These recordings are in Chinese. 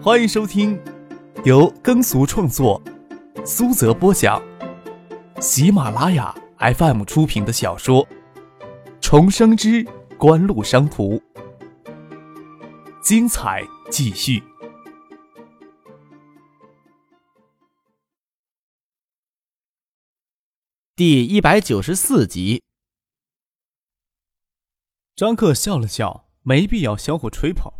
欢迎收听由耕俗创作、苏泽播讲、喜马拉雅 FM 出品的小说《重生之官路商途》，精彩继续，第一百九十四集。张克笑了笑，没必要相互吹捧。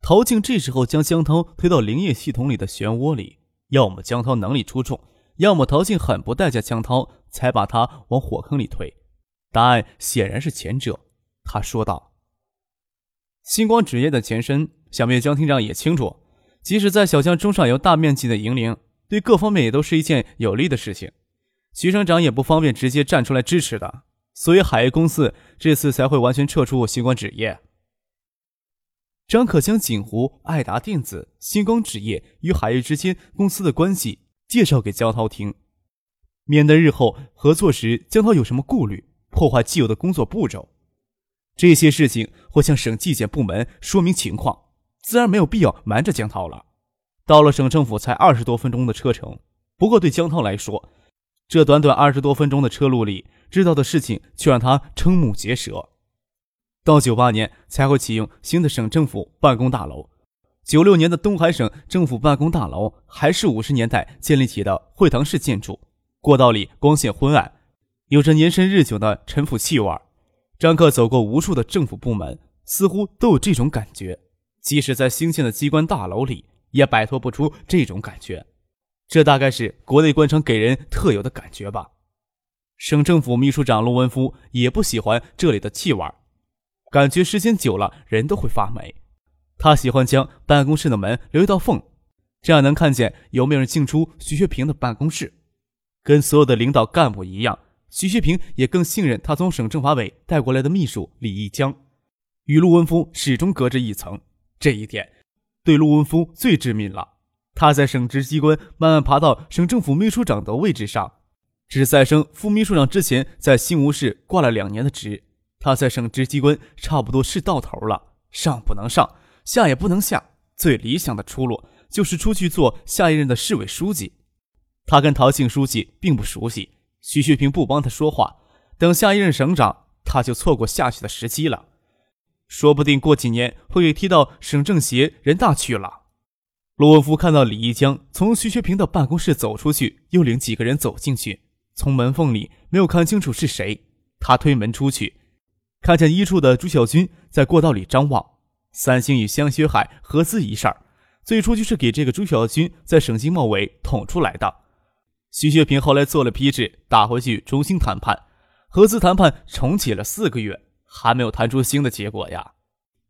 陶静这时候将江涛推到灵业系统里的漩涡里，要么江涛能力出众，要么陶静很不待见江涛，才把他往火坑里推。答案显然是前者。他说道：“星光纸业的前身，想必江厅长也清楚。即使在小江中上游大面积的营林，对各方面也都是一件有利的事情。徐省长也不方便直接站出来支持的，所以海业公司这次才会完全撤出星光纸业。”张可将锦湖、爱达电子、星光纸业与海业之间公司的关系介绍给江涛听，免得日后合作时江涛有什么顾虑，破坏既有的工作步骤。这些事情会向省纪检部门说明情况，自然没有必要瞒着江涛了。到了省政府才二十多分钟的车程，不过对江涛来说，这短短二十多分钟的车路里知道的事情却让他瞠目结舌。到九八年才会启用新的省政府办公大楼，九六年的东海省政府办公大楼还是五十年代建立起的会堂式建筑，过道里光线昏暗，有着年深日久的陈腐气味。张克走过无数的政府部门，似乎都有这种感觉，即使在新建的机关大楼里，也摆脱不出这种感觉。这大概是国内官场给人特有的感觉吧。省政府秘书长陆文夫也不喜欢这里的气味。感觉时间久了，人都会发霉。他喜欢将办公室的门留一道缝，这样能看见有没有人进出徐学平的办公室。跟所有的领导干部一样，徐学平也更信任他从省政法委带过来的秘书李义江，与陆文夫始终隔着一层。这一点对陆文夫最致命了。他在省直机关慢慢爬到省政府秘书长的位置上，只在升副秘书长之前，在新吴市挂了两年的职。他在省直机关差不多是到头了，上不能上，下也不能下，最理想的出路就是出去做下一任的市委书记。他跟陶庆书记并不熟悉，徐学平不帮他说话，等下一任省长，他就错过下去的时机了，说不定过几年会被踢到省政协、人大去了。陆文福看到李一江从徐学平的办公室走出去，又领几个人走进去，从门缝里没有看清楚是谁，他推门出去。看见一处的朱小军在过道里张望，三星与香雪海合资一事儿，最初就是给这个朱小军在省经贸委捅出来的。徐学平后来做了批示，打回去重新谈判，合资谈判重启了四个月，还没有谈出新的结果呀。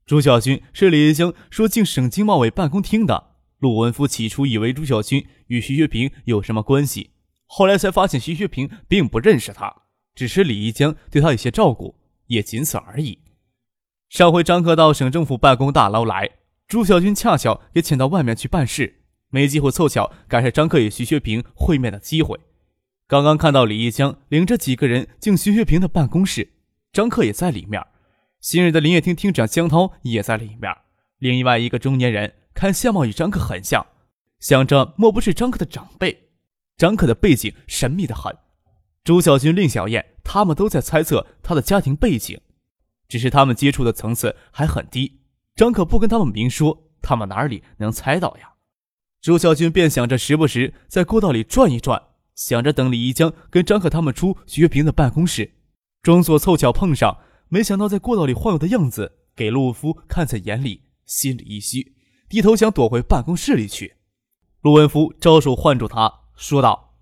朱小军是李一江说进省经贸委办公厅的。陆文夫起初以为朱小军与徐学平有什么关系，后来才发现徐学平并不认识他，只是李一江对他有些照顾。也仅此而已。上回张克到省政府办公大楼来，朱小军恰巧也请到外面去办事，没机会凑巧赶上张克与徐学平会面的机会。刚刚看到李一江领着几个人进徐学平的办公室，张克也在里面，新任的林业厅厅长江涛也在里面。另外一个中年人看相貌与张克很像，想着莫不是张克的长辈。张克的背景神秘的很。朱小军、令小燕他们都在猜测他的家庭背景，只是他们接触的层次还很低。张可不跟他们明说，他们哪里能猜到呀？朱小军便想着时不时在过道里转一转，想着等李一江跟张可他们出徐月平的办公室，装作凑巧碰上。没想到在过道里晃悠的样子给陆文夫看在眼里，心里一虚，低头想躲回办公室里去。陆文夫招手唤住他，说道：“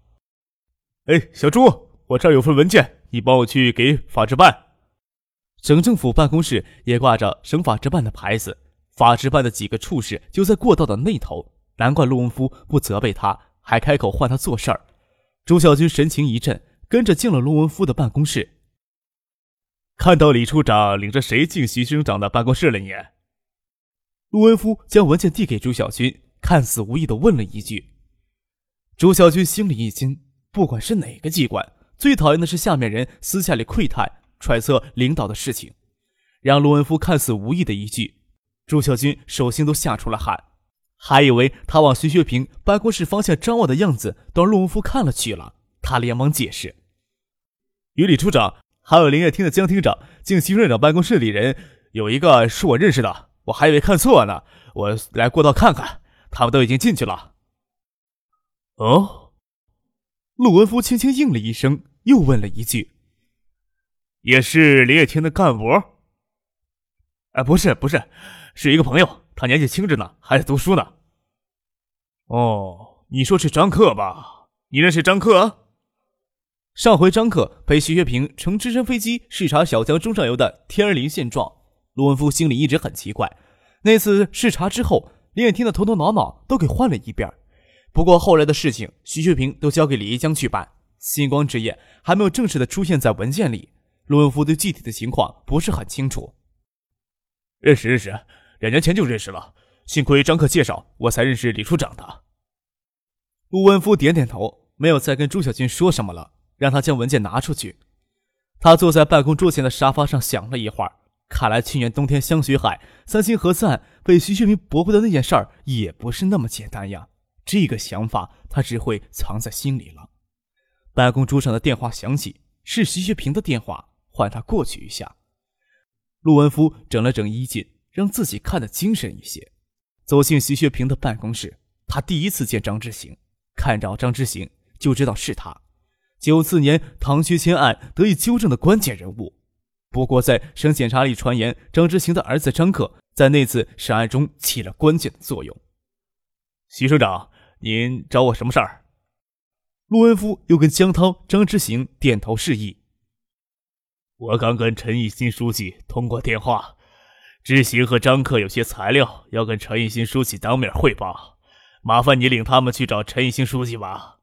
哎，小朱。”我这儿有份文件，你帮我去给法制办。省政府办公室也挂着省法制办的牌子，法制办的几个处室就在过道的那头。难怪陆文夫不责备他，还开口唤他做事儿。朱小军神情一震，跟着进了陆文夫的办公室。看到李处长领着谁进徐省长的办公室了？你？陆文夫将文件递给朱小军，看似无意的问了一句。朱小军心里一惊，不管是哪个机关。最讨厌的是下面人私下里窥探、揣测领导的事情，让陆文夫看似无意的一句，朱小军手心都吓出了汗。还以为他往徐学平办公室方向张望的样子，都让陆文夫看了去了。他连忙解释：“与李处长还有林业厅的江厅长，进徐院长办公室里人有一个是我认识的，我还以为看错呢。我来过道看看，他们都已经进去了。”哦，陆文夫轻轻应了一声，又问了一句：“也是林业厅的干部？”“哎，不是，不是，是一个朋友，他年纪轻着呢，还在读书呢。”“哦，你说是张克吧？你认识张克？”上回张克陪徐学平乘直升飞机视察小江中上游的天儿林现状，陆文夫心里一直很奇怪。那次视察之后，林业厅的头头脑脑都给换了一遍。不过后来的事情，徐学平都交给李一江去办。星光之夜还没有正式的出现在文件里，陆文夫对具体的情况不是很清楚。认识认识，两年前就认识了。幸亏张克介绍，我才认识李处长的。陆文夫点点头，没有再跟朱小军说什么了。让他将文件拿出去。他坐在办公桌前的沙发上想了一会儿，看来去年冬天香雪海三星合赞被徐学平驳回的那件事儿也不是那么简单呀。这个想法他只会藏在心里了。办公桌上的电话响起，是徐学平的电话，唤他过去一下。陆文夫整了整衣襟，让自己看得精神一些，走进徐学平的办公室。他第一次见张之行，看着张之行就知道是他。九四年唐学谦案得以纠正的关键人物，不过在省检察里传言，张之行的儿子张克在那次审案中起了关键的作用。徐省长，您找我什么事儿？陆文夫又跟江涛、张之行点头示意。我刚跟陈义新书记通过电话，之行和张克有些材料要跟陈义新书记当面汇报，麻烦你领他们去找陈义新书记吧。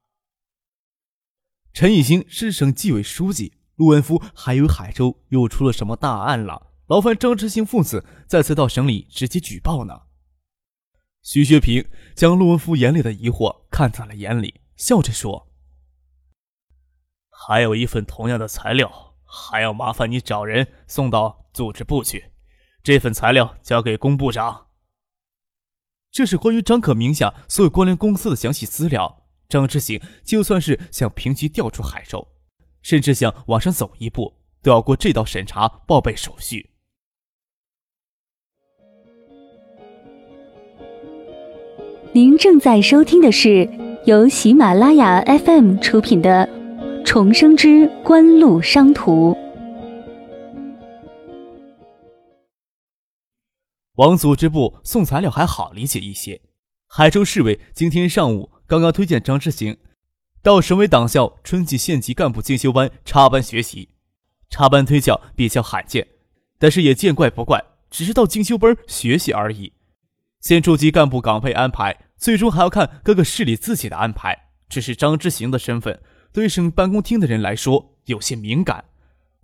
陈以兴是省纪委书记，陆文夫还以为海州又出了什么大案了，劳烦张之行父子再次到省里直接举报呢。徐学平将陆文夫眼里的疑惑看在了眼里，笑着说：“还有一份同样的材料，还要麻烦你找人送到组织部去。这份材料交给龚部长。这是关于张可名下所有关联公司的详细资料。”张之行就算是想平级调出海州，甚至想往上走一步，都要过这道审查报备手续。您正在收听的是由喜马拉雅 FM 出品的《重生之官路商途》。往组织部送材料还好理解一些，海州市委今天上午。刚刚推荐张之行到省委党校春季县级干部进修班插班学习，插班推教比较罕见，但是也见怪不怪，只是到进修班学习而已。县处级干部岗位安排，最终还要看各个市里自己的安排。只是张之行的身份，对省办公厅的人来说有些敏感，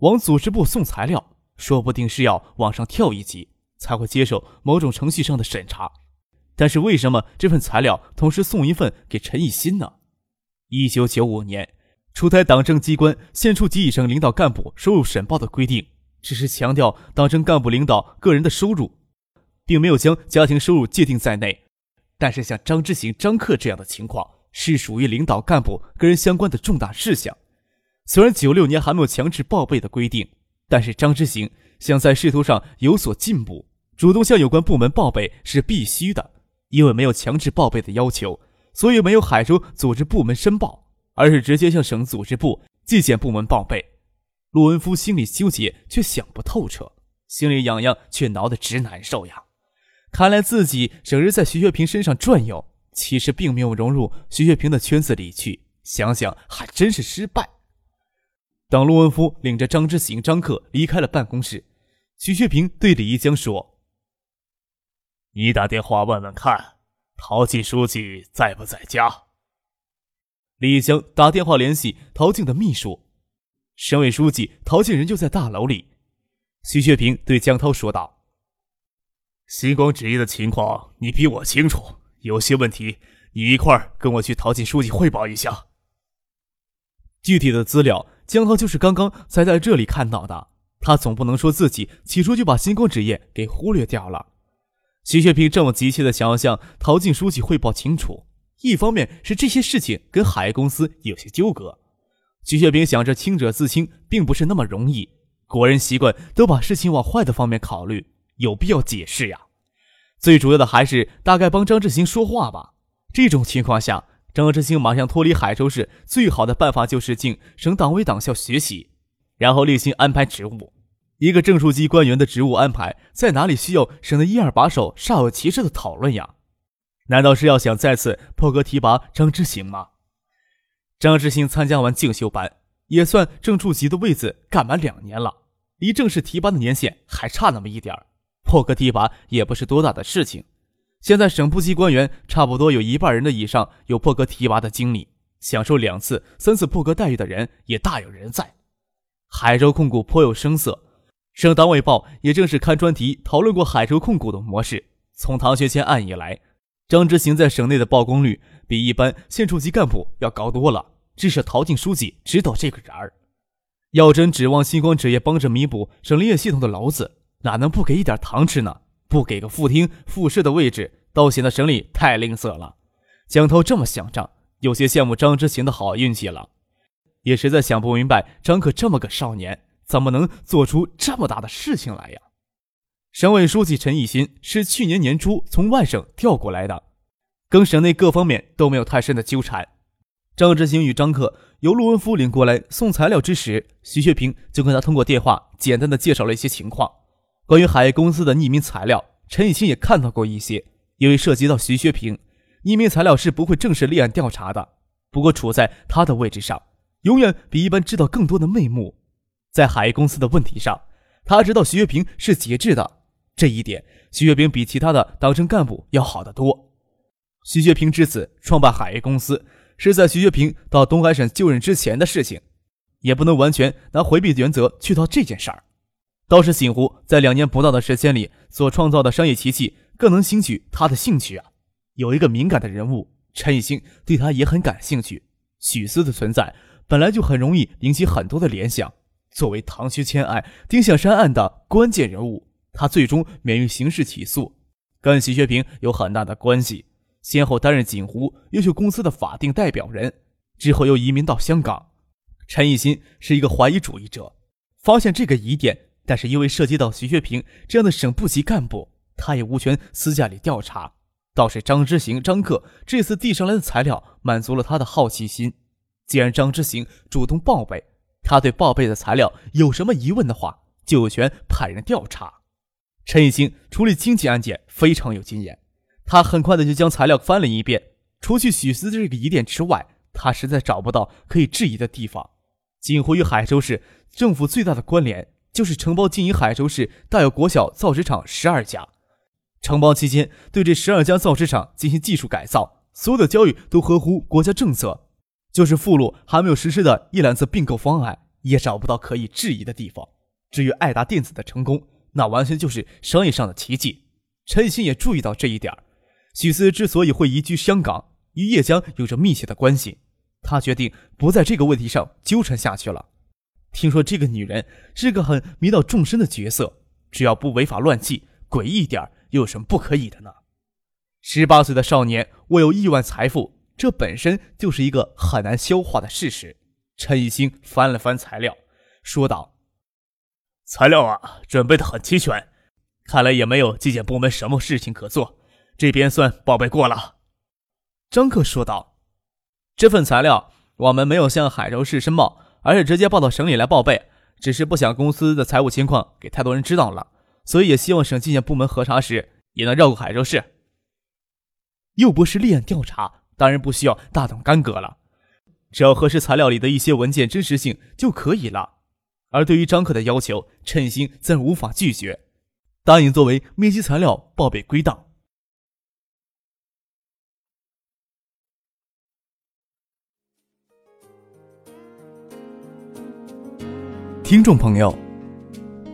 往组织部送材料，说不定是要往上跳一级，才会接受某种程序上的审查。但是为什么这份材料同时送一份给陈以新呢？一九九五年出台党政机关县处级以上领导干部收入申报的规定，只是强调党政干部领导个人的收入，并没有将家庭收入界定在内。但是像张之行、张克这样的情况，是属于领导干部个人相关的重大事项。虽然九六年还没有强制报备的规定，但是张之行想在仕途上有所进步，主动向有关部门报备是必须的。因为没有强制报备的要求，所以没有海州组织部门申报，而是直接向省组织部、纪检部门报备。陆文夫心里纠结，却想不透彻，心里痒痒，却挠得直难受呀。看来自己整日在徐学平身上转悠，其实并没有融入徐学平的圈子里去。想想还真是失败。当陆文夫领着张之行、张克离开了办公室，徐学平对李一江说。你打电话问问看，陶静书记在不在家？李一江打电话联系陶静的秘书，省委书记陶静人就在大楼里。徐学平对江涛说道：“星光职业的情况你比我清楚，有些问题你一块儿跟我去陶静书记汇报一下。具体的资料，江涛就是刚刚才在这里看到的，他总不能说自己起初就把星光职业给忽略掉了。”徐学平这么急切的想要向陶静书记汇报清楚，一方面是这些事情跟海业公司有些纠葛。徐学平想着清者自清，并不是那么容易。国人习惯都把事情往坏的方面考虑，有必要解释呀。最主要的还是大概帮张志新说话吧。这种情况下，张志新马上脱离海州市，最好的办法就是进省党委党校学习，然后另行安排职务。一个正处级官员的职务安排，在哪里需要省的一二把手煞有其事的讨论呀？难道是要想再次破格提拔张志行吗？张志兴参加完进修班，也算正处级的位子干满两年了，离正式提拔的年限还差那么一点儿破格提拔也不是多大的事情。现在省部级官员差不多有一半人的以上有破格提拔的经历，享受两次、三次破格待遇的人也大有人在。海州控股颇有声色。省党委报也正是刊专题讨论过海州控股的模式。从唐学谦案以来，张之行在省内的曝光率比一般县处级干部要高多了。至少陶静书记知道这个人儿。要真指望星光纸业帮着弥补省林业系统的娄子，哪能不给一点糖吃呢？不给个副厅、副市的位置，倒显得省里太吝啬了。江涛这么想着，有些羡慕张之行的好运气了，也实在想不明白张克这么个少年。怎么能做出这么大的事情来呀？省委书记陈义新是去年年初从外省调过来的，跟省内各方面都没有太深的纠缠。张志兴与张克由陆文夫领过来送材料之时，徐学平就跟他通过电话简单的介绍了一些情况。关于海业公司的匿名材料，陈义新也看到过一些，因为涉及到徐学平，匿名材料是不会正式立案调查的。不过处在他的位置上，永远比一般知道更多的内幕。在海业公司的问题上，他知道徐学平是节制的，这一点徐学平比其他的党政干部要好得多。徐学平之子创办海业公司，是在徐学平到东海省就任之前的事情，也不能完全拿回避原则去套这件事儿。倒是醒湖在两年不到的时间里所创造的商业奇迹，更能兴起他的兴趣啊。有一个敏感的人物陈以兴，对他也很感兴趣。许思的存在本来就很容易引起很多的联想。作为唐学谦案、丁向山案的关键人物，他最终免于刑事起诉，跟徐学平有很大的关系。先后担任锦湖优秀公司的法定代表人，之后又移民到香港。陈义新是一个怀疑主义者，发现这个疑点，但是因为涉及到徐学平这样的省部级干部，他也无权私下里调查。倒是张之行、张克这次递上来的材料，满足了他的好奇心。既然张之行主动报备。他对报备的材料有什么疑问的话，就有权派人调查。陈义兴处理经济案件非常有经验，他很快的就将材料翻了一遍。除去许思这个疑点之外，他实在找不到可以质疑的地方。锦湖与海州市政府最大的关联，就是承包经营海州市大有国小造纸厂十二家。承包期间，对这十二家造纸厂进行技术改造，所有的交易都合乎国家政策。就是附录还没有实施的一揽子并购方案，也找不到可以质疑的地方。至于爱达电子的成功，那完全就是商业上的奇迹。陈新也注意到这一点。许思之所以会移居香港，与叶江有着密切的关系。他决定不在这个问题上纠缠下去了。听说这个女人是个很迷倒众生的角色，只要不违法乱纪，诡异一点又有什么不可以的呢？十八岁的少年握有亿万财富。这本身就是一个很难消化的事实。陈一兴翻了翻材料，说道：“材料啊，准备的很齐全，看来也没有纪检部门什么事情可做，这边算报备过了。”张克说道：“这份材料我们没有向海州市申报，而是直接报到省里来报备，只是不想公司的财务情况给太多人知道了，所以也希望省纪检部门核查时也能绕过海州市，又不是立案调查。”当然不需要大动干戈了，只要核实材料里的一些文件真实性就可以了。而对于张克的要求，陈星自然无法拒绝，答应作为密集材料报备归档。听众朋友，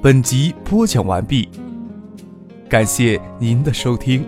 本集播讲完毕，感谢您的收听。